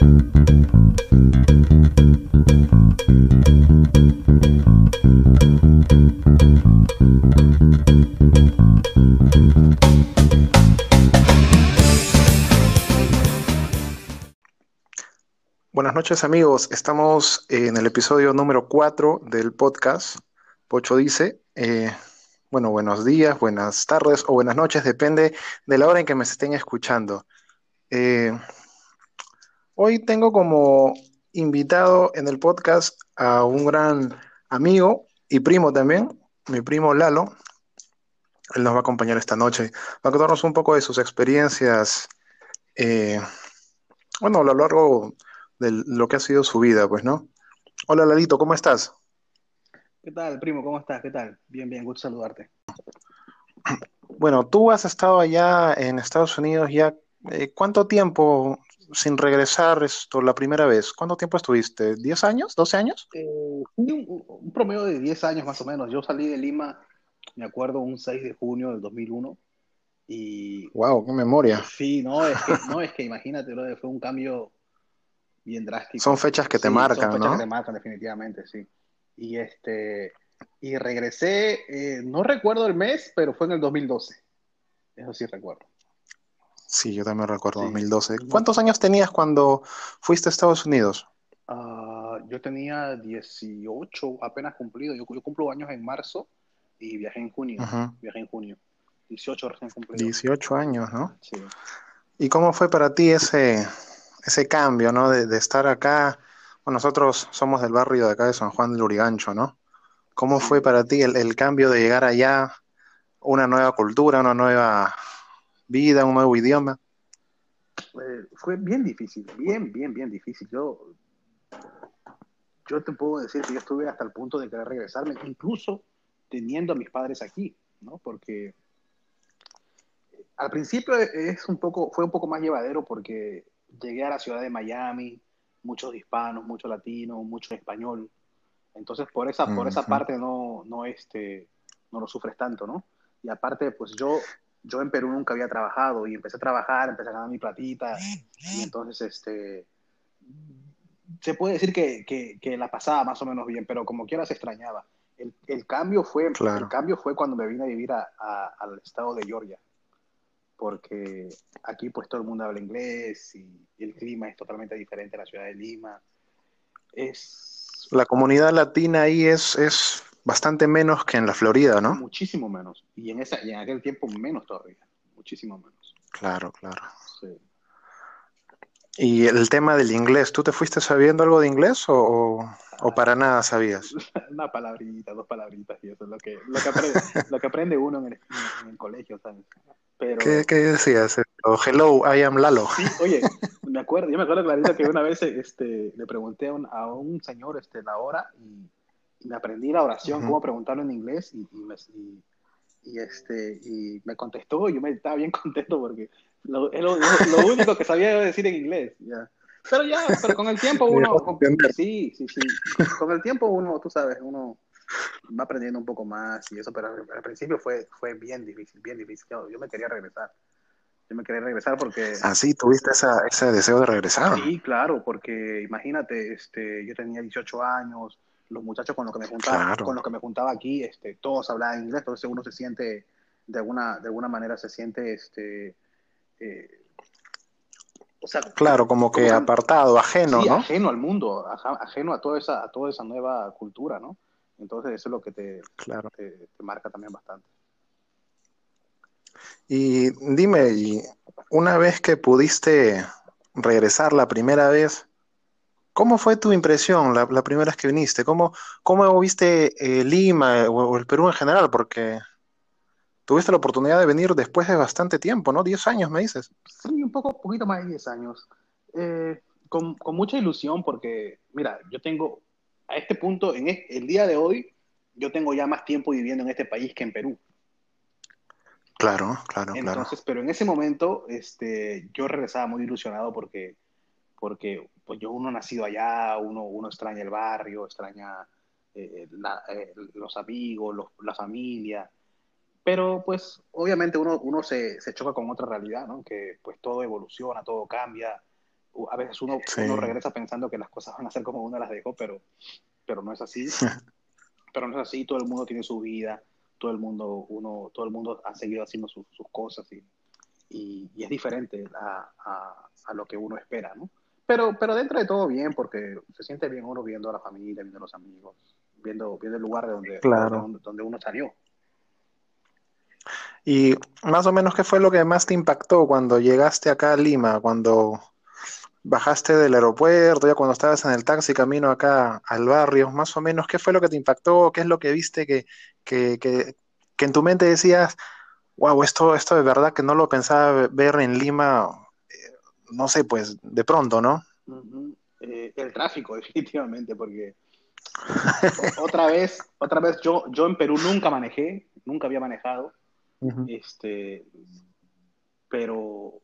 Buenas noches amigos, estamos en el episodio número 4 del podcast Pocho Dice. Eh, bueno, buenos días, buenas tardes o buenas noches, depende de la hora en que me estén escuchando. Eh, hoy tengo como invitado en el podcast a un gran amigo y primo también, mi primo Lalo. Él nos va a acompañar esta noche, va a contarnos un poco de sus experiencias, eh, bueno, a lo largo de lo que ha sido su vida, pues, ¿no? Hola Lalito, ¿cómo estás? ¿Qué tal, primo? ¿Cómo estás? ¿Qué tal? Bien, bien, gusto saludarte. Bueno, tú has estado allá en Estados Unidos ya, eh, ¿cuánto tiempo sin regresar esto la primera vez? ¿Cuánto tiempo estuviste? ¿10 años? ¿12 años? Eh, un, un, promedio de 10 años más o menos. Yo salí de Lima, me acuerdo, un 6 de junio del 2001. Y... ¡Wow! ¡Qué memoria! Sí, no, es que, no, es que imagínate, bro, fue un cambio bien drástico. Son fechas que te sí, marcan, son fechas ¿no? que te marcan, definitivamente, sí. Y este y regresé, eh, no recuerdo el mes, pero fue en el 2012. Eso sí recuerdo. Sí, yo también recuerdo sí. 2012. ¿Cuántos años tenías cuando fuiste a Estados Unidos? Uh, yo tenía 18, apenas cumplido. Yo, yo, cumplo años en marzo y viajé en junio. Uh -huh. Viajé en junio. 18 recién cumplido. 18 años, ¿no? Sí. ¿Y cómo fue para ti ese, ese cambio, ¿no? De, de estar acá. Bueno, nosotros somos del barrio de acá de San Juan del Urigancho, ¿no? ¿Cómo fue para ti el, el, cambio de llegar allá, una nueva cultura, una nueva vida, un nuevo idioma? Eh, fue bien difícil, bien, bien, bien difícil. Yo, yo te puedo decir que yo estuve hasta el punto de querer regresarme, incluso teniendo a mis padres aquí, ¿no? Porque al principio es un poco, fue un poco más llevadero porque llegué a la ciudad de Miami, muchos hispanos, mucho latino, mucho español. Entonces, por esa, por esa parte no, no, este, no lo sufres tanto, ¿no? Y aparte, pues yo, yo en Perú nunca había trabajado y empecé a trabajar, empecé a ganar mi platita y entonces, este, se puede decir que, que, que la pasaba más o menos bien, pero como quiera se extrañaba. El, el cambio fue, claro. el cambio fue cuando me vine a vivir a, a, al estado de Georgia porque aquí pues todo el mundo habla inglés y, y, el clima es totalmente diferente a la ciudad de Lima. Es... La comunidad latina ahí es, es bastante menos que en la Florida, ¿no? Muchísimo menos. Y en, esa, y en aquel tiempo menos todavía. Muchísimo menos. Claro, claro. Sí. Y el tema del inglés, ¿tú te fuiste sabiendo algo de inglés o, o, para nada sabías? Una palabrita, dos palabritas y eso es lo que, lo que, aprende, lo que aprende uno en el, en el colegio, ¿sabes? Pero... ¿Qué, ¿Qué, decías? Hello, I am Lalo. Sí, oye, me acuerdo, yo me acuerdo clarito que una vez este, le pregunté a un, a un señor este, la hora y, me aprendí la oración, uh -huh. cómo preguntarlo en inglés y, y, me, y, y, este, y me contestó y yo me estaba bien contento porque lo, lo, lo único que sabía decir en inglés. Ya. Pero ya, pero con el tiempo uno... sí, sí, sí. Con el tiempo uno, tú sabes, uno va aprendiendo un poco más y eso, pero al principio fue, fue bien difícil, bien difícil. Yo, yo me quería regresar. Yo me quería regresar porque... Ah, sí, tuviste esa, ese deseo de regresar. Sí, claro, porque imagínate, este, yo tenía 18 años, los muchachos con los que me juntaba, claro. con los que me juntaba aquí, este, todos hablaban inglés, entonces uno se siente, de alguna, de alguna manera se siente, este, eh, o sea, claro, como que como, apartado, ajeno, sí, ¿no? ajeno al mundo, ajeno a toda esa, a toda esa nueva cultura, ¿no? Entonces eso es lo que te, claro. te, te marca también bastante. Y dime, una vez que pudiste regresar la primera vez, ¿cómo fue tu impresión la, la primera vez que viniste? ¿Cómo, cómo viste eh, Lima o, o, el Perú en general? Porque tuviste la oportunidad de venir después de bastante tiempo, ¿no? Diez años, me dices. Sí, un poco, poquito más de diez años. Eh, con, con, mucha ilusión porque, mira, yo tengo a este punto, en este, el día de hoy, yo tengo ya más tiempo viviendo en este país que en Perú. Claro, claro, Entonces, claro. pero en ese momento, este, yo regresaba muy ilusionado porque, porque pues yo uno nacido allá, uno, uno extraña el barrio, extraña eh, la, eh, los amigos, los, la familia, pero pues obviamente uno, uno se, se, choca con otra realidad, ¿no? Que pues todo evoluciona, todo cambia a veces uno, uno, regresa pensando que las cosas van a ser como uno las dejó, pero, pero no es así. pero no es así, todo el mundo tiene su vida, todo el mundo, uno, todo el mundo ha seguido haciendo sus, cosas y, y, es diferente a, a, lo que uno espera, ¿no? Pero, pero dentro de todo bien, porque se siente bien uno viendo a la familia, viendo a los amigos, viendo, viendo el lugar de donde, donde, donde uno salió. Y más o menos, ¿qué fue lo que más te impactó cuando llegaste acá a Lima? Cuando bajaste del aeropuerto, ya cuando estabas en el taxi camino acá al barrio, más o menos, ¿qué fue lo que te impactó? ¿Qué es lo que viste que, que, que, en tu mente decías, wow, esto, esto de verdad que no lo pensaba ver en Lima, no sé, pues de pronto, ¿no? Eh, el tráfico, definitivamente, porque otra vez, otra vez, yo, yo en Perú nunca manejé, nunca había manejado, este, pero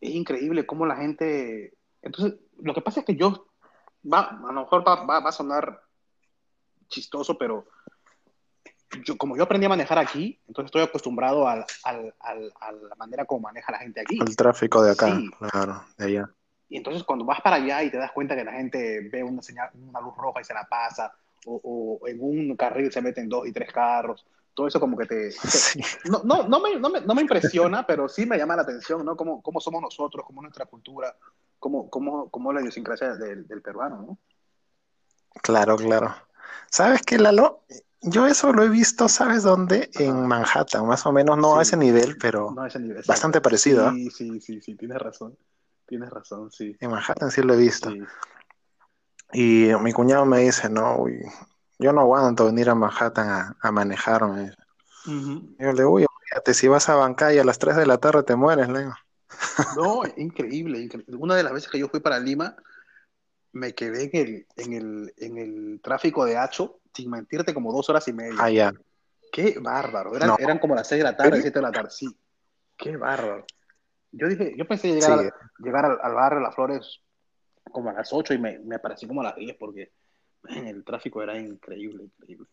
es increíble cómo la gente... Entonces, lo que pasa es que yo, va, a lo mejor va, va, a sonar chistoso, pero yo, como yo aprendí a manejar aquí, entonces estoy acostumbrado al, al, al, a la manera como maneja la gente aquí. El tráfico de acá, claro, de allá. Y entonces cuando vas para allá y te das cuenta que la gente ve una, señal, una luz roja y se la pasa, o, o en un carril se meten dos y tres carros, todo eso como que te... no, no, no, me, no, me, no, me, impresiona, pero sí me llama la atención, ¿no? Cómo, cómo somos nosotros, cómo nuestra cultura, cómo, cómo, cómo la idiosincrasia del, del, peruano, ¿no? Claro, claro. ¿Sabes qué, Lalo? Yo eso lo he visto, ¿sabes dónde? En Manhattan, más o menos, no a ese nivel, pero no a ese nivel, bastante parecido. Sí, sí, sí, sí, tienes razón. Tienes razón, sí. En Manhattan sí lo he visto. Y mi cuñado me dice, no, uy, yo no aguanto venir a Manhattan a, a manejarme. Yo le digo, fíjate, si vas a bancar y a las 3 de la tarde te mueres, le No, increíble, increíble. Una de las veces que yo fui para Lima, me quedé en el, en el, en el tráfico de Hacho, sin mentirte, como dos horas y media. Ah, ya. Qué bárbaro. Eran, eran como las 6 de la tarde, 7 de la tarde. Sí. Qué bárbaro. Yo dije, yo pensé llegar, llegar al, al, barrio Las Flores como a las 8 y me, me pareció como a las 10 porque el tráfico era increíble, increíble.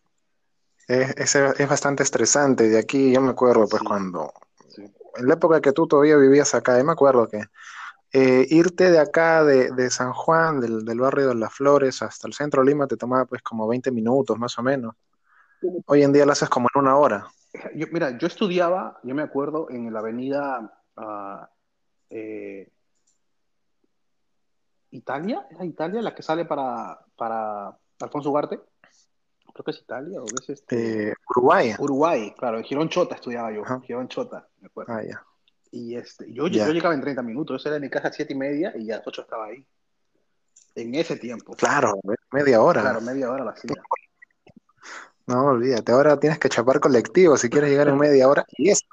Es, es, bastante estresante. De aquí yo me acuerdo, pues, cuando. En la época que tú todavía vivías acá, yo me acuerdo que eh, irte de acá, de, de San Juan, del, del, barrio de Las Flores, hasta el centro de Lima, te tomaba, pues, como 20 minutos, más o menos. Hoy en día lo haces como en una hora. Yo, mira, yo estudiaba, yo me acuerdo, en la avenida. Uh, eh, Italia, ¿era Italia la que sale para, para Alfonso Ugarte? Creo que es Italia o es este... Eh, Uruguay. Uruguay, claro, en Girón Chota estudiaba yo, Girón Chota, me acuerdo. Ah, ya. Y este, yo, yo llegaba en 30 minutos, yo era de mi casa a 7 y media y ya a las 8 estaba ahí. En ese tiempo. Claro, media hora. Claro, media hora la hacía. No, olvídate, ahora tienes que chapar colectivo si quieres llegar en media hora. Y eso,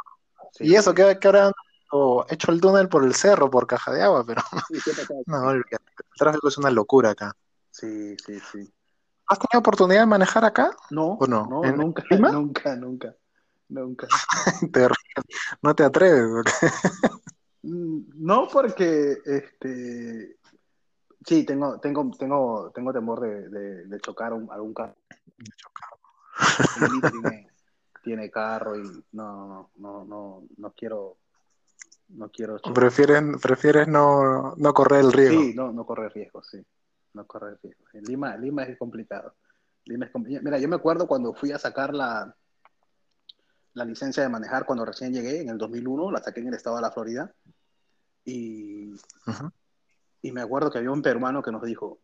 y eso, ¿qué, qué hora hecho el túnel por el cerro, por caja de agua, pero no, el tráfico es una locura acá. Sí, sí, sí. ¿Has tenido oportunidad de manejar acá? No, ¿O no? no nunca, nunca, nunca, nunca. ¿No te atreves? Mm, no, porque este sí, tengo, tengo, tengo, tengo temor de, de, chocar un, algún carro. De chocar. Tiene, tiene, carro y no, no, no, no, no quiero no quiero. ¿Prefieres, prefieres no, no, correr el riesgo? Sí, no, no correr riesgo, sí. No correr riesgo. En Lima, Lima es complicado. Lima es complicado. Mira, yo me acuerdo cuando fui a sacar la, la licencia de manejar cuando recién llegué, en el 2001, la saqué en el estado de la Florida. Y, y me acuerdo que había un peruano que nos dijo,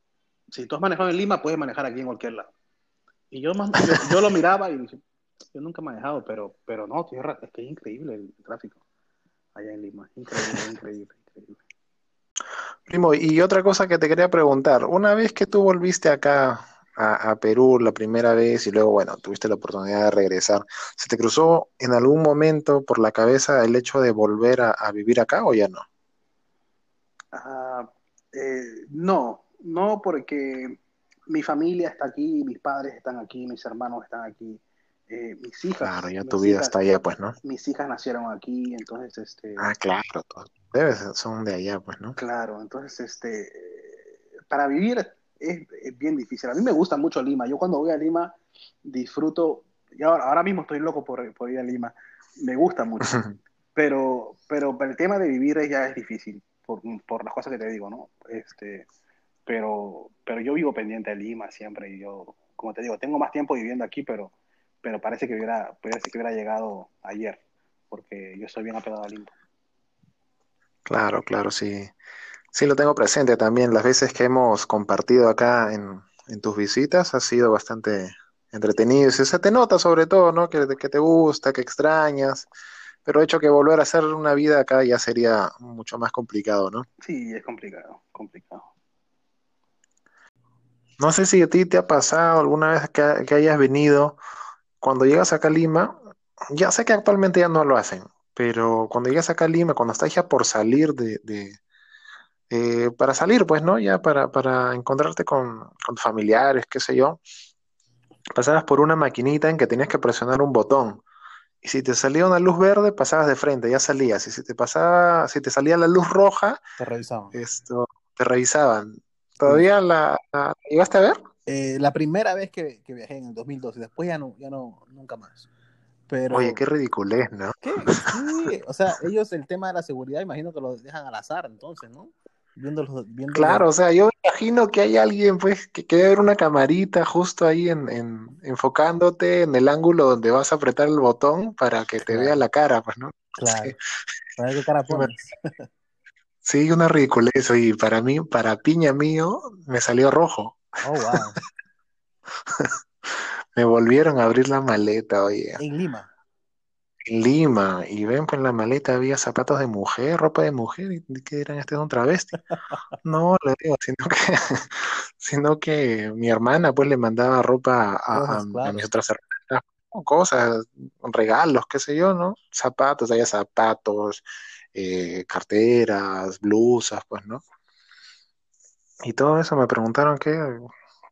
si tú has manejado en Lima, puedes manejar aquí en cualquier lado. Y yo, yo, lo miraba y dije, yo nunca he manejado, pero, pero no, tierra, es que es increíble el tráfico allá en Lima. Increíble, increíble, increíble. Primo, y otra cosa que te quería preguntar, una vez que tú volviste acá a, Perú la primera vez y luego, bueno, tuviste la oportunidad de regresar, ¿se te cruzó en algún momento por la cabeza el hecho de volver a, vivir acá o ya no? Ah, eh, no, no porque mi familia está aquí, mis padres están aquí, mis hermanos están aquí. Eh, mis hijas. Claro, ya tu vida está allá, pues, ¿no? Mis hijas nacieron aquí, entonces, este. Ah, claro, debes, son de allá, pues, ¿no? Claro, entonces, este, para vivir es, bien difícil. A mí me gusta mucho Lima. Yo cuando voy a Lima disfruto, y ahora, ahora mismo estoy loco por, ir a Lima. Me gusta mucho. pero, pero el tema de vivir ya es difícil. por, por las cosas que te digo, ¿no? Este, pero, pero yo vivo pendiente de Lima siempre y yo, como te digo, tengo más tiempo viviendo aquí, pero, pero parece que hubiera, parece que hubiera llegado ayer, porque yo soy bien apegado a Lima. Claro, claro, sí. Sí, lo tengo presente también. Las veces que hemos compartido acá en, en tus visitas ha sido bastante entretenido. Y se te nota sobre todo, ¿no? Que, que te gusta, que extrañas. Pero hecho que volver a hacer una vida acá ya sería mucho más complicado, ¿no? Sí, es complicado, complicado. No sé si a ti te ha pasado alguna vez que, que hayas venido, cuando llegas acá a Lima, ya sé que actualmente ya no lo hacen, pero cuando llegas acá a Lima, cuando estás ya por salir de, de eh, para salir, pues, ¿no? Ya para, para encontrarte con, con familiares, qué sé yo, pasabas por una maquinita en que tenías que presionar un botón. Y si te salía una luz verde, pasabas de frente, ya salías. Y si te pasaba, si te salía la luz roja, te revisaban. Esto, te revisaban. ¿Todavía la, la llegaste a ver? Eh, la primera vez que, que, viajé en el 2012, después ya no, ya no, nunca más. Pero, Oye, qué ridiculez, ¿no? ¿Qué? Sí, o sea, ellos el tema de la seguridad, imagino que lo dejan al azar, entonces, ¿no? Viéndolos, viéndolos... Claro, o sea, yo imagino que hay alguien, pues, que quiere ver una camarita justo ahí en, en, enfocándote en el ángulo donde vas a apretar el botón para que te Claro. vea la cara, pues, ¿no? Claro. Sí. A ver qué cara pones. Sí, una ridiculez, y para mí, para piña mío, me salió rojo. Oh, wow. Me volvieron a abrir la maleta, oye. En Lima. En Lima, y ven, pues en la maleta había zapatos de mujer, ropa de mujer, y ¿qué dirán? Este es un travesti. No, le digo, sino que, sino que mi hermana pues le mandaba ropa a, mis otras hermanas, cosas, regalos, qué sé yo, ¿no? Zapatos, había zapatos, eh, carteras, blusas, pues, ¿no? Y todo eso me preguntaron qué,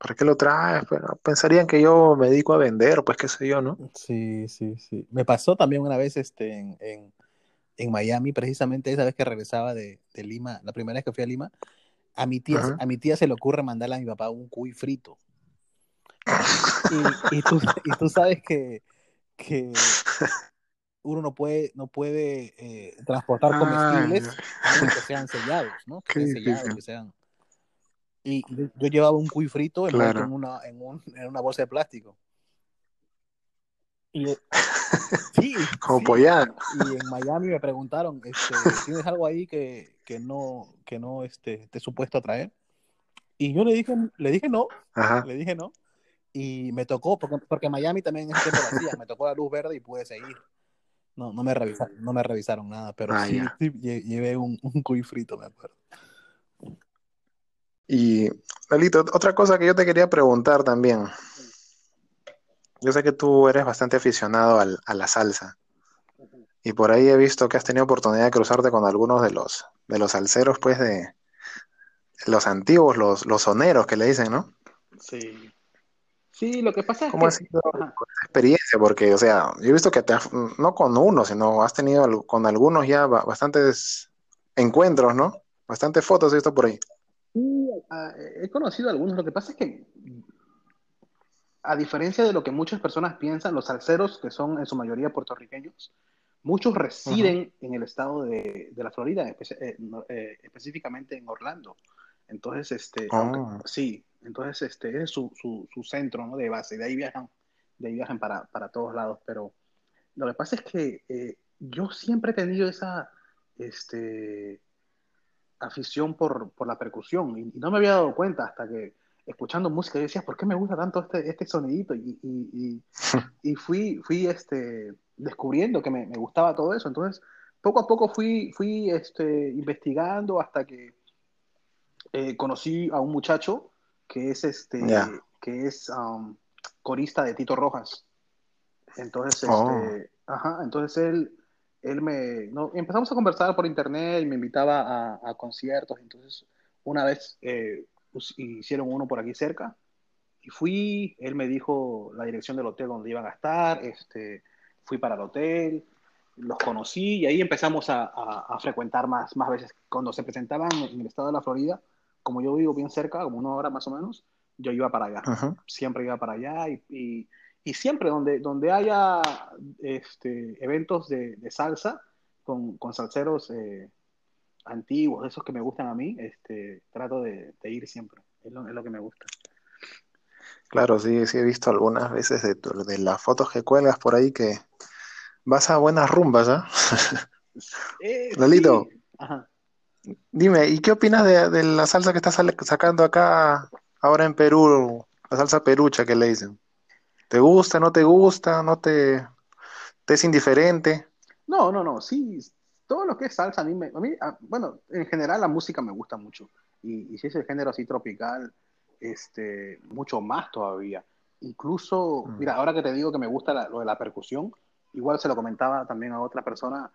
¿para qué lo traes? Pero pensarían que yo me dedico a vender, pues qué sé yo, ¿no? Sí, sí, sí. Me pasó también una vez este, en, en, en Miami, precisamente esa vez que regresaba de, de Lima, la primera vez que fui a Lima, a mi tía, a mi tía se le ocurre mandarle a mi papá un cuy frito. Y, y tú, y tú sabes que, que uno no puede, no puede eh, transportar comestibles a menos que sean sellados, ¿no? Que sean sellados, que sean. Y yo, yo llevaba un cuy frito Claro. en una, en, un, en una bolsa de plástico. Y, sí, Como sí. Y en Miami me preguntaron, este, ¿tienes algo ahí que, que no, que no este, esté supuesto a traer? Y yo le dije, le dije no, Ajá. le dije no. Y me tocó, porque, porque Miami también en ese tiempo lo hacía, me tocó la luz verde y pude seguir. No, no me revisaron, no me revisaron nada, pero Ah, sí, sí, lle- llevé un, un cuy frito, me acuerdo. Y, Lalito, otra cosa que yo te quería preguntar también. Yo sé que tú eres bastante aficionado al- a la salsa. Y por ahí he visto que has tenido oportunidad de cruzarte con algunos de los, de los salseros, pues, de los antiguos, los, los soneros que le dicen, ¿no? Sí. Sí, lo que pasa es ¿Cómo que... ha sido Ajá. esa experiencia? Porque, o sea, yo he visto que te has- no con uno, sino has tenido con algunos ya ba- bastantes encuentros, ¿no? Bastantes fotos he visto por ahí. Ah, he conocido algunos. Lo que pasa es que, a diferencia de lo que muchas personas piensan, los salseros, que son en su mayoría puertorriqueños, muchos residen en el estado de, de la Florida, espe- eh, eh, específicamente en Orlando. Entonces, este, Oh. aunque- sí, entonces este es su, su, su centro, ¿no? de base. De ahí viajan, de ahí viajan para, para todos lados. Pero lo que pasa es que eh, yo siempre he tenido esa, este, afición por, por la percusión y, y no me había dado cuenta hasta que escuchando música yo decía, ¿por qué me gusta tanto este, este sonidito? Y, y, fui, fui este, descubriendo que me, me gustaba todo eso. Entonces, poco a poco fui, fui este, investigando hasta que eh, conocí a un muchacho que es, este, que es um, corista de Tito Rojas. Entonces, Oh. este, ajá, entonces él, él me, no, empezamos a conversar por internet y me invitaba a, a conciertos. Entonces, una vez eh, hicieron uno por aquí cerca y fui, él me dijo la dirección del hotel donde iban a estar, este, fui para el hotel, los conocí y ahí empezamos a, a- a frecuentar más, más veces. Cuando se presentaban en el estado de la Florida, como yo vivo bien cerca, como una hora más o menos, yo iba para allá siempre iba para allá y, y, y siempre donde, donde haya este, eventos de, de salsa con, con salseros, eh, antiguos, esos que me gustan a mí, este, trato de, de ir siempre. Es lo, es lo, que me gusta. Claro, sí, sí he visto algunas veces de, de las fotos que cuelgas por ahí que vas a buenas rumbas, ¿ah? ¿eh? eh Lalito, sí. dime, ¿y qué opinas de, de, la salsa que estás sacando acá ahora en Perú, la salsa perucha que le dicen? ¿Te gusta, no te gusta, no te, te es indiferente? No, no, no, sí, todo lo que es salsa a mí, me, a mí a, bueno, en general la música me gusta mucho y, y, si es el género así tropical, este, mucho más todavía. Incluso, mm. mira, ahora que te digo que me gusta la, lo de la percusión, igual se lo comentaba también a otra persona,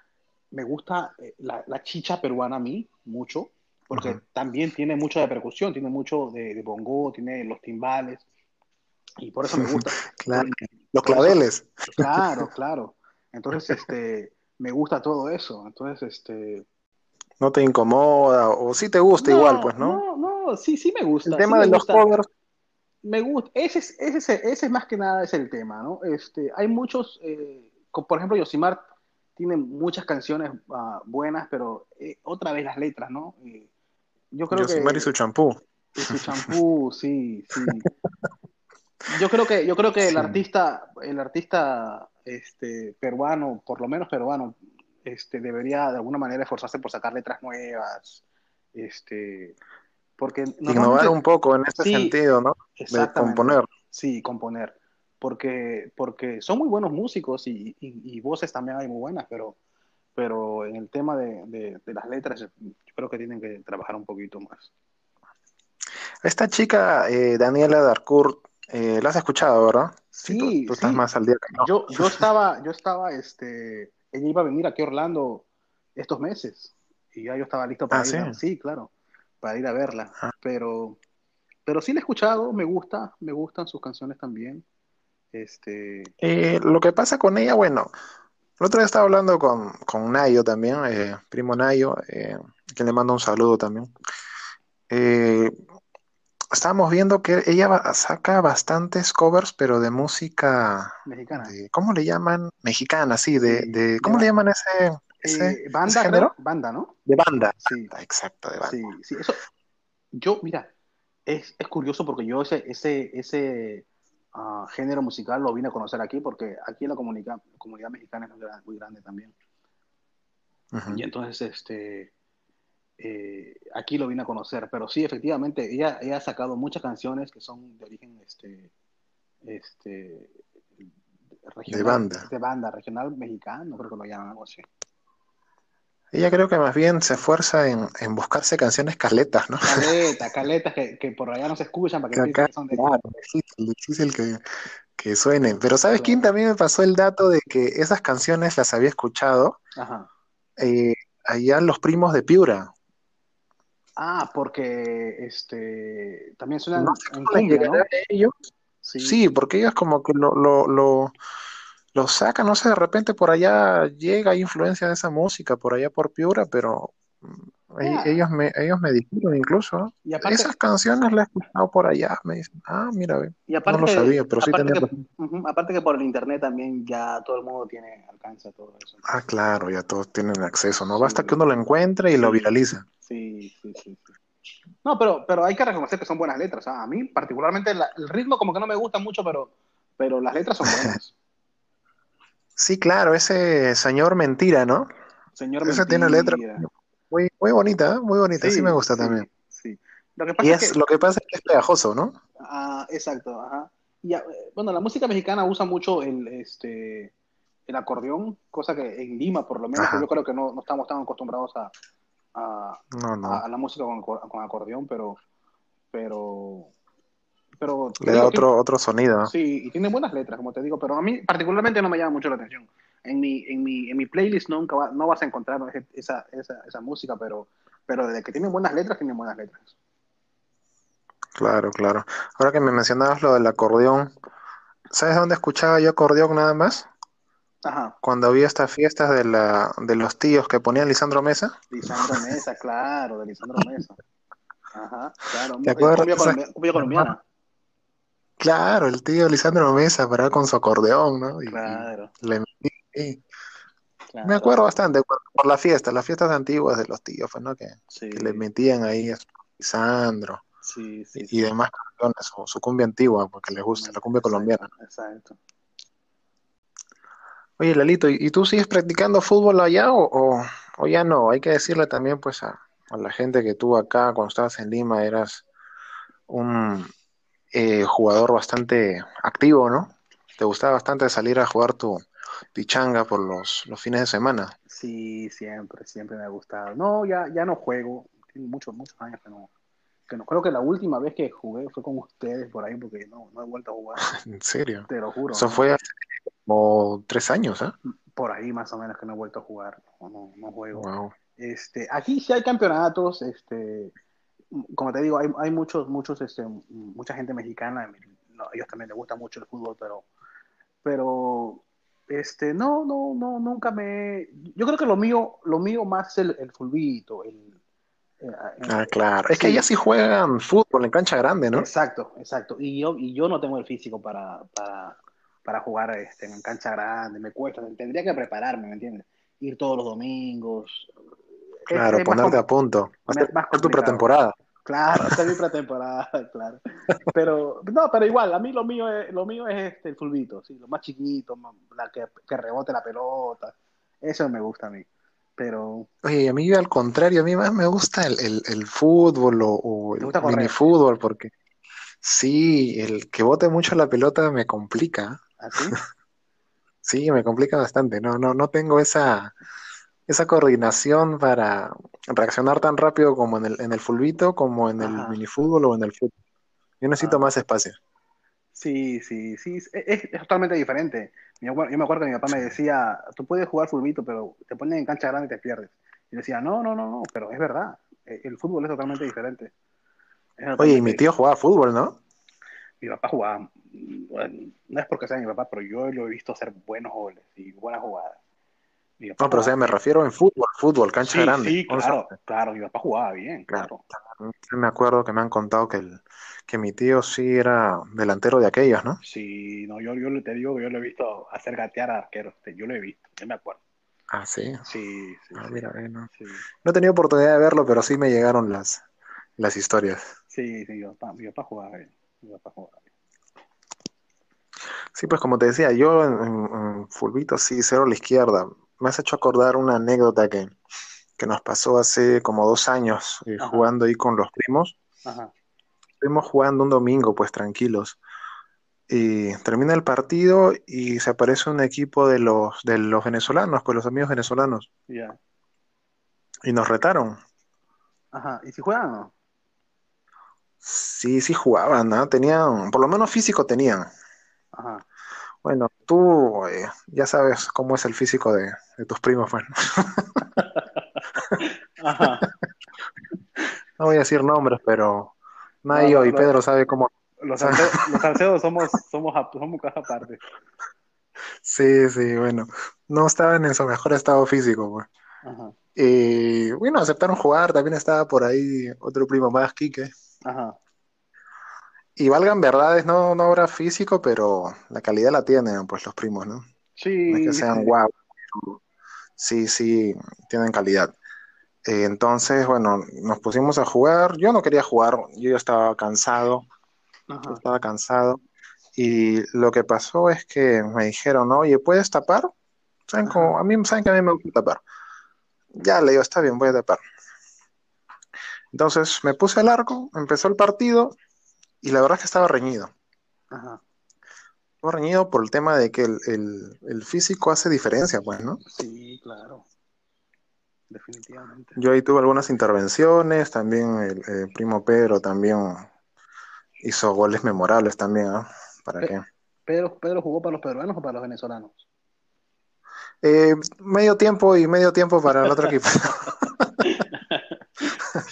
me gusta eh, la, la, chicha peruana a mí mucho, porque uh -huh. también tiene mucho de percusión, tiene mucho de, de, bongo, tiene los timbales, y por eso me gusta. claro, los claveles. Claro, claro. Entonces, este, me gusta todo eso. Entonces, este... No te incomoda, o sí te gusta no, igual, pues, ¿no? No, no, sí, sí me gusta. El tema sí de los gusta. covers. Me gusta, ese es, ese, es, ese es más que nada es el tema, ¿no? Este, hay muchos, eh, por ejemplo, Yosimar tiene muchas canciones uh, buenas, pero eh, otra vez las letras, ¿no? Eh, yo creo Yosimar que, y su champú. Y su champú, sí, sí. Yo creo que, yo creo que sí. el artista, el artista este, peruano, por lo menos peruano, este, debería de alguna manera esforzarse por sacar letras nuevas, este, porque innovar un poco en este sí, sentido, ¿no? De componer. Sí, componer, porque, porque son muy buenos músicos y, y, y, voces también hay muy buenas, pero, pero en el tema de, de, de las letras, yo creo que tienen que trabajar un poquito más. Esta chica, eh, Daniela Darcourt, eh, la has escuchado, ¿verdad? Sí, tú, tú estás sí. más al día que no. Yo, yo estaba, yo estaba, este, ella iba a venir aquí a Orlando estos meses y ya yo estaba listo para ah, ir. ¿sí? A, sí, claro, para ir a verla. Ah. Pero, pero sí la he escuchado, me gusta, me gustan sus canciones también. Este. Eh, lo que pasa con ella, bueno, el otro día estaba hablando con, con Nayo también, eh, primo Nayo, eh, que le mando un saludo también. Eh, estábamos viendo que ella saca bastantes covers, pero de música mexicana. De, ¿Cómo le llaman? Mexicana, sí, de, de ¿cómo de, le llaman ese, ese, eh, banda, ese género? Creo, banda, ¿no? De banda. Sí. Exacto, de banda. Sí, sí, eso. Yo, mira, es, es curioso porque yo ese, ese, ese uh, género musical lo vine a conocer aquí porque aquí en la comunidad, comunidad mexicana es muy grande, muy grande también. Uh -huh. Y entonces, este eh, aquí lo vine a conocer, pero sí, efectivamente, ella, ella, ha sacado muchas canciones que son de origen este, este, regional, de banda. De banda, regional mexicano, creo que lo llaman algo así. Ella creo que más bien se esfuerza en, en buscarse canciones caletas, ¿no? Caletas, caletas que, que, por allá no se escuchan para que, que son de... Claro, difícil, difícil que, que suenen. Pero ¿sabes claro. quién también me pasó el dato de que esas canciones las había escuchado? Ajá. Eh, allá los primos de Piura. Ah, porque este también suenan no sé en cumbia, ¿no? ellos. Sí. sí. porque ellos como que lo, lo, lo, lo, sacan, no sé, de repente por allá llega influencia de esa música, por allá por Piura, pero yeah. ellos, me, ellos me dijeron incluso, y aparte, esas canciones las he escuchado por allá, me dicen, ah, mira, y aparte, no lo sabía, pero sí tenía... Que, uh -huh, aparte que por el internet también ya todo el mundo tiene alcance a todo eso. Ah, claro, ya todos tienen acceso, ¿no? Sí. Basta que uno lo encuentre y lo viraliza. Sí, sí, sí, sí. No, pero, pero hay que reconocer que son buenas letras. ¿ah? A mí, particularmente, la, el ritmo como que no me gusta mucho, pero, pero las letras son buenas. Sí, claro, ese señor mentira, ¿no? Señor ese mentira. tiene letra muy, muy bonita, ¿eh? muy bonita, sí, sí me gusta sí, también. Sí. Lo que pasa y es, es que... lo que pasa es que es pegajoso, ¿no? Ah, exacto, ajá. Y, bueno, la música mexicana usa mucho el, este, el acordeón, cosa que en Lima, por lo menos, yo creo que no, no estamos tan acostumbrados a, a, no, no. a, a la música con, con, acordeón, pero pero pero le da otro tiene, otro sonido. Sí, y tiene buenas letras, como te digo, pero a mí particularmente no me llama mucho la atención. En mi en mi en mi playlist nunca va, no vas a encontrar esa, esa, esa música, pero pero desde que tiene buenas letras, tiene buenas letras. Claro, claro. Ahora que me mencionabas lo del acordeón, ¿sabes dónde escuchaba yo acordeón nada más? Ajá. Cuando había estas fiestas de, la, de los tíos que ponían Lisandro Mesa. Lisandro Mesa, claro, de Lisandro Mesa. Ajá, claro. ¿Te acuerdas? Cumbia, colombiana, cumbia colombiana. Claro, el tío Lisandro Mesa para con su acordeón, ¿no? Y, claro. Y le Me acuerdo bastante por, por la fiesta, las fiestas antiguas de los tíos, pues, ¿no? Que, Sí, que le metían ahí a Sandro sí, sí. y, y demás canciones, su, su cumbia antigua, porque les gusta, la cumbia colombiana. Exacto. Oye, Lalito, ¿y, y tú sigues practicando fútbol allá o, o, o ya no? Hay que decirle también, pues, a, a la gente que tú acá, cuando estabas en Lima, eras un eh, jugador bastante activo, ¿no? Te gustaba bastante salir a jugar tu pichanga por los, los fines de semana. Sí, siempre, siempre me ha gustado. No, ya, ya no juego. Tengo muchos, muchos años que no, que no. Creo que la última vez que jugué fue con ustedes por ahí, porque no, no he vuelto a jugar. ¿En serio? Te lo juro. Eso ¿no? fue hace como tres años, ¿eh? Por ahí más o menos que no he vuelto a jugar. No, no, no juego. Wow. Este, aquí sí hay campeonatos, este, como te digo, hay, hay muchos, muchos, este, mucha gente mexicana, no, a ellos también les gusta mucho el fútbol, pero, pero, este, no, no, no, nunca me, yo creo que lo mío, lo mío más es el, el fulbito, el, eh, Ah, claro. Es que allá sí juegan fútbol en cancha grande, ¿no? Exacto, exacto. Y yo, y yo no tengo el físico para, para, para jugar este, en cancha grande, me cuesta, tendría que prepararme, ¿me entiendes? Ir todos los domingos. Claro, es ponerte a punto. Hacer, más tu pretemporada. Claro, hasta mi pretemporada, claro. Pero, no, pero igual, a mí lo mío es, lo mío es este, el fulbito, sí, lo más chiquito, la que, que rebote la pelota. Eso me gusta a mí. Pero, Oye, a mí al contrario, a mí más me gusta el, el- el fútbol o, o ¿Te el minifútbol, porque sí, el que bote mucho la pelota me complica. así, Sí, me complica bastante. No, no, no tengo esa, esa coordinación para reaccionar tan rápido como en el, en el fulbito, como en el Ajá. minifútbol o en el fútbol. Yo necesito Ah. más espacio. sí, sí, sí, es, totalmente diferente. Yo, yo me acuerdo que mi papá me decía, tú puedes jugar fulbito, pero te ponen en cancha grande y te pierdes. Y yo decía, no, no, no, no, pero es verdad, el el fútbol es totalmente diferente. Es Oye, y mi tío jugaba fútbol, ¿no? mi papá jugaba, bueno, no es porque sea mi papá, pero yo lo he visto hacer buenos goles y buenas jugadas. Mi papá No, pero o sea, me refiero en fútbol, fútbol, cancha Sí, grande. sí, claro, claro, mi papá jugaba bien, Claro. Me acuerdo que me han contado que, el, que mi tío sí era delantero de aquellos, ¿no? Sí, no, yo, yo te digo que yo lo he visto hacer gatear a arqueros, yo lo he visto, yo me acuerdo. Ah, sí. Sí, sí, Ah, sí, mira, no. No he tenido oportunidad de verlo, pero sí me llegaron las, las historias. sí, sí, mi papá, mi papá jugaba bien, mi papá jugaba bien. Sí, pues como te decía, yo en, en- en fulbito sí, cero a la izquierda. Me has hecho acordar una anécdota que, que nos pasó hace como dos años eh, jugando ahí con los primos. Ajá, Estuvimos jugando un domingo, pues tranquilos. Y termina el partido y se aparece un equipo de los, de los venezolanos, pues los amigos venezolanos, y nos retaron. ajá, ¿y si juegan o no? Sí, sí jugaban, ¿no? Tenían, por lo menos físico tenían. Ajá, Bueno, tú eh, ya sabes cómo es el físico de, de tus primos, pues. ajá, No voy a decir nombres, pero Mayo No, y. Pedro sabe cómo. los los salcedos somos, somos, somos casa aparte. Sí, sí, bueno, no estaban en su mejor estado físico, pues. Ajá, Y bueno, aceptaron jugar, también estaba por ahí otro primo más, Quique. ajá, Y valgan verdades, no, no habrá físico, pero la calidad la tienen, pues los primos, ¿no? sí, No es que sean guau, sí, sí, tienen calidad. Eh, entonces, bueno, nos pusimos a jugar. Yo no quería jugar, yo ya estaba cansado, Ajá, estaba cansado. Y lo que pasó es que me dijeron, oye, ¿puedes tapar? ¿Saben cómo? A mí, ¿saben que a mí me gusta tapar? Ya le digo, está bien, voy a tapar. Entonces me puse al arco, empezó el partido y la verdad es que estaba reñido. ajá, Estaba reñido por el tema de que el, el- el físico hace diferencia, pues, ¿no? sí, claro, definitivamente. Yo ahí tuve algunas intervenciones, también el, el primo Pedro también hizo goles memorables también, ¿ah? ¿Para Pe- qué? Pedro, Pedro jugó para los peruanos o para los venezolanos. Eh, medio tiempo y medio tiempo para el otro equipo.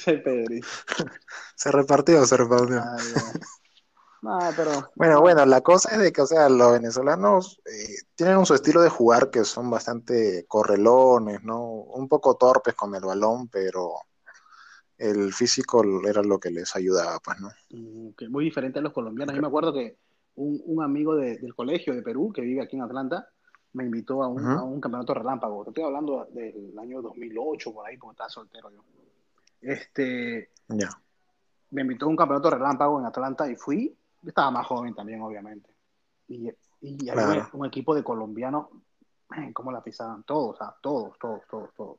Pedrito. Se repartió, se repartió. Ah, ya. No, pero. Bueno, no, bueno, la cosa es de que, o sea, los venezolanos eh, tienen su estilo de jugar que son bastante correlones, ¿no? Un poco torpes con el balón, pero el físico era lo que les ayudaba, pues, ¿no? mm, que muy diferente a los colombianos. Yo me acuerdo que un, un amigo de- del colegio de Perú, que vive aquí en Atlanta, me invitó a un, Ujú. a un campeonato relámpago. Te estoy hablando del año 2008, por ahí, porque estaba soltero yo. Este, Ya. me invitó a un campeonato relámpago en Atlanta y fui. Estaba más joven también, obviamente. Y, y había Claro. un, un equipo de colombianos, ¿cómo la pisaban? Todos, o sea, todos, todos, todos, todos.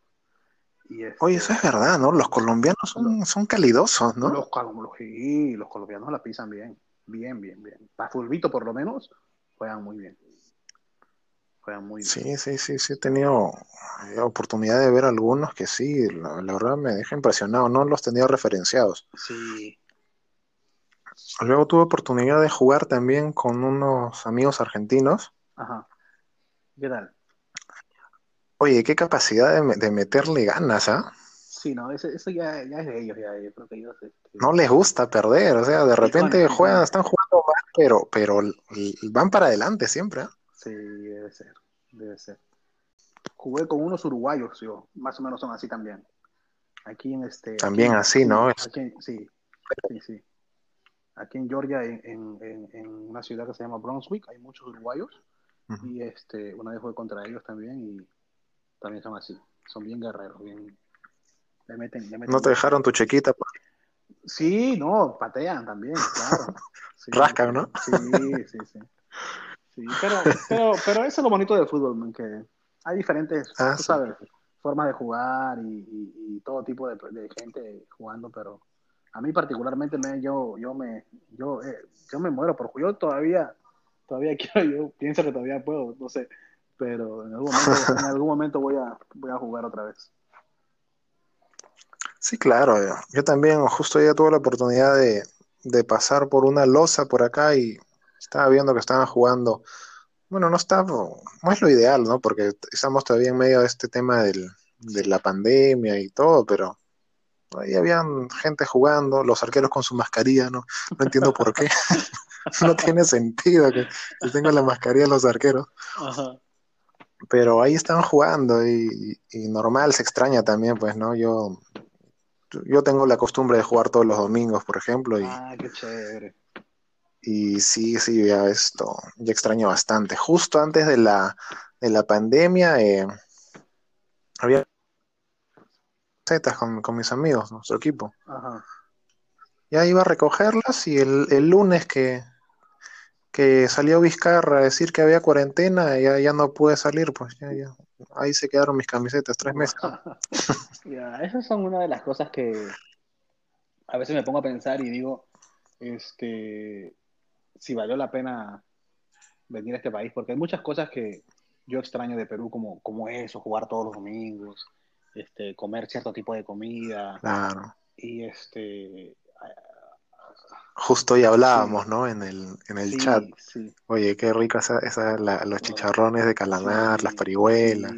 Y este, Oye, eso es verdad, ¿no? Los colombianos son, son calidosos, ¿no? Los, los- sí, los colombianos la pisan bien, bien, bien, bien. Para fulbito, por lo menos, juegan muy bien. Juegan muy bien. Sí, sí, sí, sí, he tenido eh, oportunidad de ver algunos que sí, la, la verdad me deja impresionado, no los tenía referenciados. Sí, Luego tuve oportunidad de jugar también con unos amigos argentinos. ajá. ¿Qué tal? Oye, qué capacidad de, de meterle ganas, ¿ah? Sí, no, eso, eso ya, ya es de ellos, ya, yo creo que ellos, este, No les gusta perder, o sea, de repente bueno, juegan, bueno. están jugando mal, pero, pero van para adelante siempre, ¿ah? Sí, debe ser, debe ser. Jugué con unos uruguayos, yo, más o menos son así también. Aquí en este. También aquí- así, sí, ¿no? Aquí sí, sí, sí. Aquí en Georgia, en, en, en, una ciudad que se llama Brunswick, hay muchos uruguayos. Ujú. Y este, una vez jugué contra ellos también y también son así. Son bien guerreros, bien. Le meten, le meten. No te dejaron tu chequita, pues, Sí, no, patean también, claro. Sí, Rascan, ¿no? Sí, sí, sí. Sí, pero, pero, pero eso es lo bonito del fútbol, man, que hay diferentes, Ah, tú sí. sabes, formas de jugar y, y- y todo tipo de, de gente jugando, pero a mí particularmente, man, yo, yo me, yo, eh, yo me muero por. Yo todavía, todavía quiero, yo pienso que todavía puedo, no sé, pero en algún momento, en algún momento voy a, voy a jugar otra vez. Sí, claro. eh, Yo también justo ya tuve la oportunidad de, de pasar por una losa por acá y estaba viendo que estaban jugando. Bueno, no está, no es lo ideal, ¿no? Porque estamos todavía en medio de este tema del, de la pandemia y todo, pero ahí habían gente jugando, los arqueros con su mascarilla, ¿no? No entiendo por qué. No tiene sentido que, que tengan la mascarilla los arqueros. Ajá. Pero ahí estaban jugando y, y normal, se extraña también, pues, ¿no? Yo, yo tengo la costumbre de jugar todos los domingos, por ejemplo, y, Ah, qué chévere. Y sí, sí, ya esto, ya extraño bastante. Justo antes de la, de la pandemia, eh, había setas con, con mis amigos, nuestro equipo. Ajá. Ya iba a recogerlas y el, el lunes que, que salió Vizcarra a decir que había cuarentena, ya, ya no pude salir, pues ya, ya. Ahí se quedaron mis camisetas, tres meses. Ya, esas son una de las cosas que a veces me pongo a pensar y digo, este, si valió la pena venir a este país, porque hay muchas cosas que yo extraño de Perú, como, como eso, jugar todos los domingos, este, comer cierto tipo de comida, Claro. y este, Justo hoy hablábamos, ¿no? En el, en el sí, chat. sí, Oye, qué rica esa, esa la- los chicharrones de calamar, las parihuelas.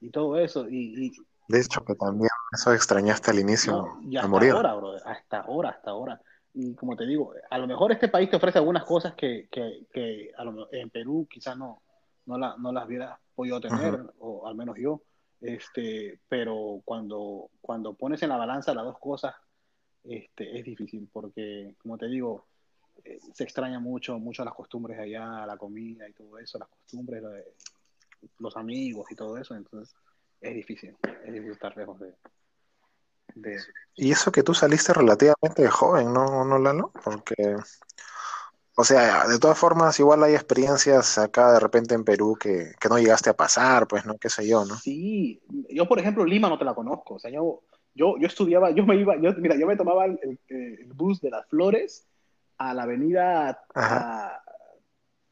y todo eso, y, y De hecho, que también eso extrañaste al inicio No, y a hasta morir. ahora, brother, hasta ahora, hasta ahora. Y como te digo, a lo mejor este país te ofrece algunas cosas que, que, que a lo en Perú quizás no, no, la- no las hubiera podido tener, o al menos yo. Este, pero cuando, cuando pones en la balanza las dos cosas, este, es difícil, porque como te digo, eh, se extraña mucho, mucho las costumbres de allá, la comida y todo eso, las costumbres, lo de- los amigos y todo eso, entonces es difícil, es difícil estar lejos de, de, Y eso que tú saliste relativamente joven, ¿no, no Lalo? Porque, o sea, de todas formas, igual hay experiencias acá de repente en Perú que, que no llegaste a pasar, pues, ¿no? Qué sé yo, ¿no? Sí, yo por ejemplo Lima no te la conozco, o sea, yo, yo, yo estudiaba, yo me iba, yo, mira, yo me tomaba el, el- el bus de las Flores a la avenida, a-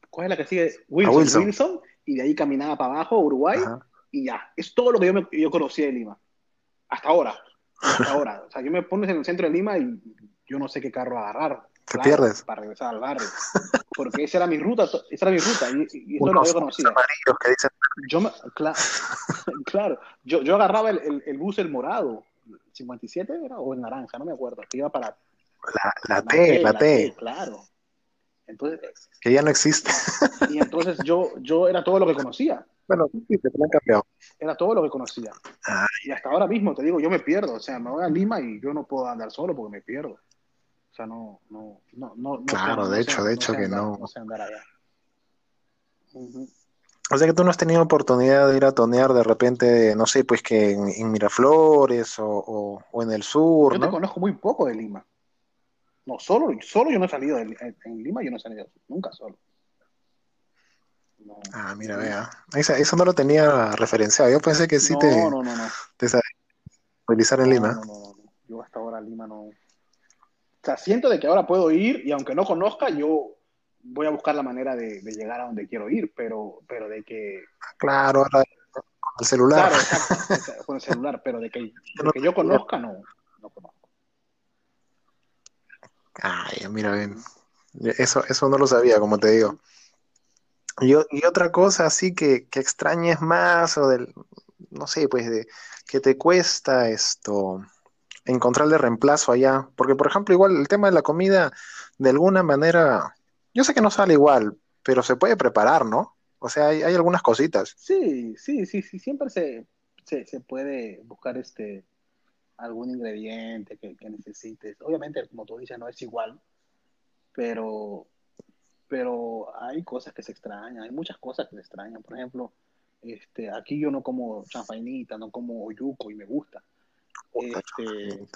¿cuál es la que sigue? Wilson, Wilson. Wilson, y de ahí caminaba para abajo, Uruguay, Ajá. y ya, es todo lo que yo, me, yo conocía de Lima, hasta ahora, ahora, o sea, yo me pones en el centro de Lima y yo no sé qué carro agarrar. Te claro, pierdes. Para regresar al barrio, porque esa era mi ruta, esa era mi ruta, y, y eso es lo Unos que yo conocía. amarillos que dicen, Yo me, cla- claro, yo, yo agarraba el, el, el bus el morado, 57 era, o el naranja, no me acuerdo, que iba para la, la T, la T, claro. Entonces, que ya no existe. y entonces yo, yo era todo lo que conocía, Bueno, sí, te han cambiado. era todo lo que conocía. Y hasta ahora mismo, te digo, yo me pierdo, o sea, me voy a Lima y yo no puedo andar solo porque me pierdo. O sea, no, no, no, no. no Claro, sé- de no hecho, sé- de no hecho sé que andar- no. No sé andar allá. Ujú. O sea que tú no has tenido oportunidad de ir a tonear de repente, no sé, pues que en, en Miraflores o, o- o en el sur, Yo te ¿no? conozco muy poco de Lima. No, solo, solo yo no he salido de, en, en Lima, yo no he salido nunca solo. No, Ah, mira, vea. Esa- eso no lo tenía referenciado. Yo pensé que sí no, te, no, no, no. te sabías movilizar en Lima. no, no, no, no. Yo hasta ahora Lima no. O sea, siento de que ahora puedo ir y aunque no conozca, yo voy a buscar la manera de, de llegar a donde quiero ir, pero, pero de que, Claro, ahora con el celular. claro, exacto, con el celular, pero de que, de que yo conozca, no, no conozco. Ay, mira, ven. Eso, eso no lo sabía, como te digo. Y, otra cosa así que, que extrañes más o del, no sé, pues de que te cuesta esto encontrarle reemplazo allá. Porque, por ejemplo, igual el tema de la comida, de alguna manera, yo sé que no sale igual, pero se puede preparar, ¿no? O sea, hay, hay algunas cositas. Sí, sí, sí, sí, siempre se, se, se puede buscar este algún ingrediente que necesites. Obviamente, como tú dices, no es igual, pero, pero hay cosas que se extrañan, hay muchas cosas que se extrañan. Por ejemplo, este, aquí yo no como chanfainita, no como oyuco y me gusta. Este.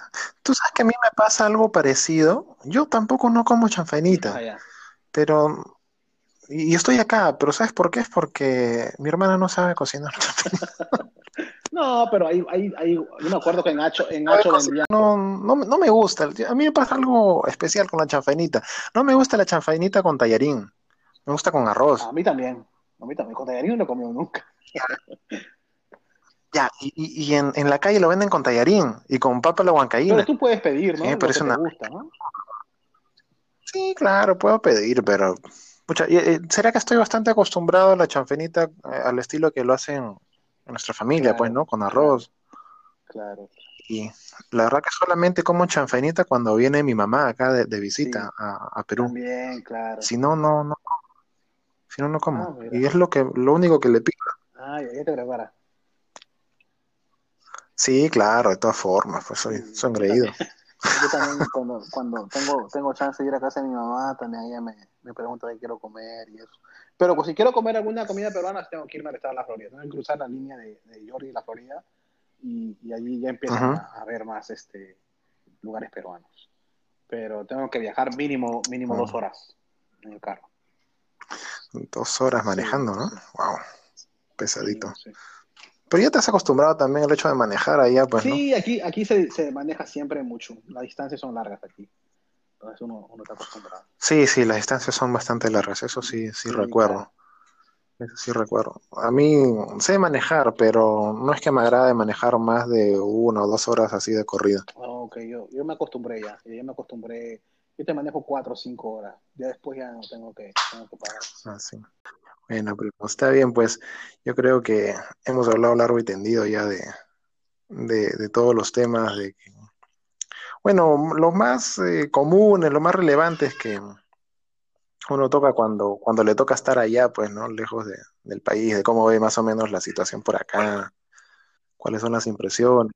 Tú sabes que a mí me pasa algo parecido. Yo tampoco no como ah, chanfainita, ya. pero... Y y estoy acá, pero ¿sabes por qué? Es porque mi hermana no sabe cocinar chanfainita. No, pero hay, hay, hay, yo me acuerdo que en Hacho, en Hacho vendían, No, no, me- no me gusta. A mí me pasa algo especial con la chanfainita. No me gusta la chanfainita con tallarín. Me gusta con arroz. a mí también, a mí también, con tallarín no lo he comido nunca. Ya, y, y- y en, en la calle lo venden con tallarín y con papa la Pero huancaína. tú puedes pedir, Sí, ¿no? parece te una... gusta, ¿no? Sí, claro, puedo pedir, pero... pucha, eh, ¿será que estoy bastante acostumbrado a la chanfainita eh, al estilo que lo hacen en nuestra familia, pues, ¿no? Con arroz. claro. Y la verdad que solamente como chanfainita cuando viene mi mamá acá de, de visita Sí, a, a Perú. también, claro. Si no, no, no, si no, no Ah, como. Y mira. es lo que, lo único que le pido. Ah, ya, te prepara. Sí, claro, de todas formas, pues soy, Sí, soy yo engreído. también. Yo también cuando, cuando tengo, tengo chance de ir a casa de mi mamá, también ella me, me pregunta qué quiero comer y eso. Pero pues, si quiero comer alguna comida peruana, tengo que irme al estado de la Florida. Tengo que cruzar la línea de, de Jordi y la Florida y, y allí ya empiezan a, a ver más este, lugares peruanos. Pero tengo que viajar mínimo, mínimo dos Mm, horas en el carro. Dos horas Sí, manejando, ¿no? Wow, pesadito. sí. Pero ya te has acostumbrado también al hecho de manejar allá, pues, ¿no? Sí, aquí, aquí se, se maneja siempre mucho. Las distancias son largas aquí. Entonces uno, uno está acostumbrado. Sí, sí, las distancias son bastante largas, eso sí, sí Sí, recuerdo. claro. Eso sí recuerdo. A mí sé manejar, pero no es que me agrade manejar más de una o dos horas así de corrida. Ok, yo, yo me acostumbré ya. Yo me acostumbré. Yo te manejo cuatro o cinco horas. Ya después ya no tengo que, tengo que parar. Así. Bueno, pero está bien, pues yo creo que hemos hablado largo y tendido ya de, de, de todos los temas, de que, bueno, los más eh, comunes, los más relevantes que uno toca cuando, cuando le toca estar allá, pues, ¿no? Lejos de, del país, de cómo ve más o menos la situación por acá, cuáles son las impresiones.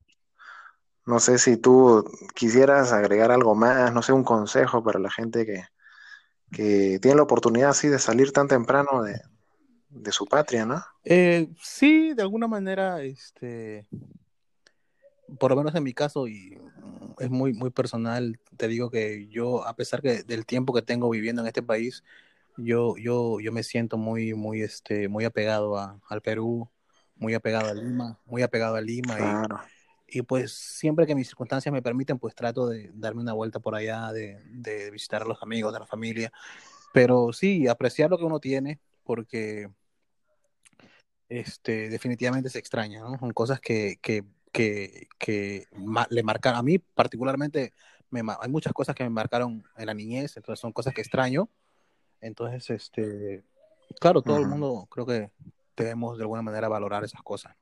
No sé si tú quisieras agregar algo más, no sé, un consejo para la gente que, que tiene la oportunidad así de salir tan temprano de, de su patria, ¿no? Eh, sí, de alguna manera, este, por lo menos en mi caso, y mm, es muy, muy personal, te digo que yo, a pesar que del tiempo que tengo viviendo en este país, yo, yo, yo me siento muy, muy, este, muy apegado a, al Perú, muy apegado a Lima, muy apegado a Lima, y, Claro, y pues siempre que mis circunstancias me permiten, pues trato de darme una vuelta por allá, de, de visitar a los amigos, a la familia, pero sí, apreciar lo que uno tiene, porque este, definitivamente se extraña, ¿no? Son cosas que, que, que, que ma- le marcan, a mí particularmente, me, hay muchas cosas que me marcaron en la niñez, entonces son cosas que extraño, entonces, este, claro, todo el mundo creo que debemos de alguna manera valorar esas cosas.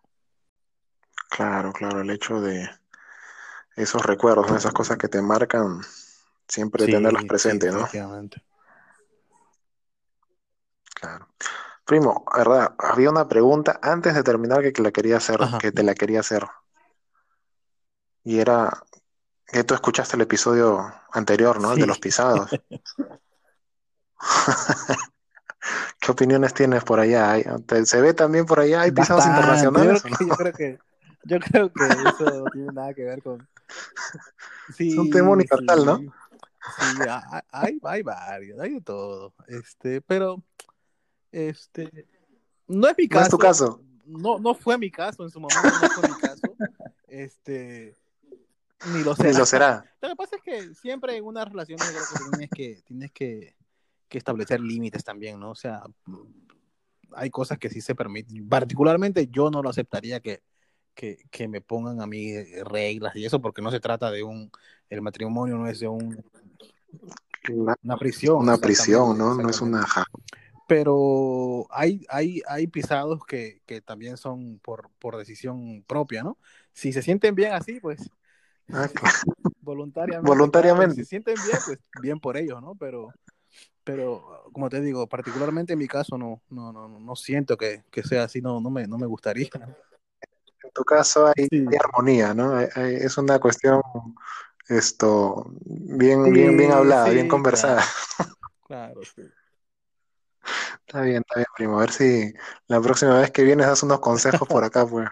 claro, claro, el hecho de esos recuerdos, ¿no? Esas cosas que te marcan, siempre tenerlas Sí, sí, presentes, ¿no? definitivamente. Claro. Primo, ¿verdad? Había una pregunta antes de terminar que, que la quería hacer, Ajá. que te la quería hacer. Y era que tú escuchaste el episodio anterior, ¿no? El de los Sí, pisados. ¿Qué ¿Qué opiniones tienes por allá? ¿Hay- te- ¿Se ve también por allá? ¿Hay pisados Bastante. internacionales? Yo creo, que, yo creo que yo creo que eso no tiene nada que ver con sí, Es un tema universal, ¿no? sí. Sí, ha- hay, hay varios, hay de todo. Este, pero este no es mi ¿No caso. es tu caso? No, no fue mi caso en su momento, no fue mi caso. Este ni lo será. Ni lo será. Lo que pasa es que siempre en una relación yo creo que tienes que, tienes que, que establecer límites también, ¿no? O sea, hay cosas que sí se permiten. Particularmente yo no lo aceptaría que, que, que me pongan a mí reglas y eso, porque no se trata de un, el matrimonio no es de un, Una, una prisión. una prisión, ¿no? No es una... ja- Pero hay, hay, hay pisados que, que también son por, por decisión propia, ¿no? Si se sienten bien así, pues Ah, voluntariamente. Voluntariamente. claro, si sienten bien, pues bien por ellos, ¿no? Pero, pero como te digo, particularmente en mi caso no, no, no, no siento que, que sea así, no, no me, no me gustaría. En tu caso hay, Sí. hay armonía, ¿no? Hay- hay- es una cuestión esto bien, Sí, bien, bien hablada, sí, bien conversada. Claro, sí. Está bien, está bien, primo. A ver si la próxima vez que vienes das unos consejos por acá, pues.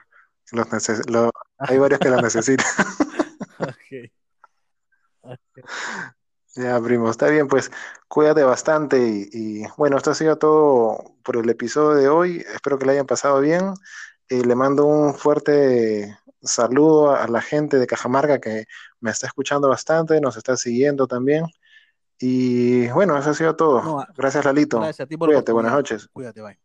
Los neces- hay varios que los necesitan. Ok. Ok. Ya, primo, está bien, pues cuídate bastante y, y, bueno, esto ha sido todo por el episodio de hoy. Espero que le hayan pasado bien. Eh, le mando un fuerte saludo a, a la gente de Cajamarca que me está escuchando bastante, nos está siguiendo también. Y bueno, eso ha sido todo. No, Gracias, Lalito. Gracias a ti por Cuídate, buenas noches. Cuídate, bye.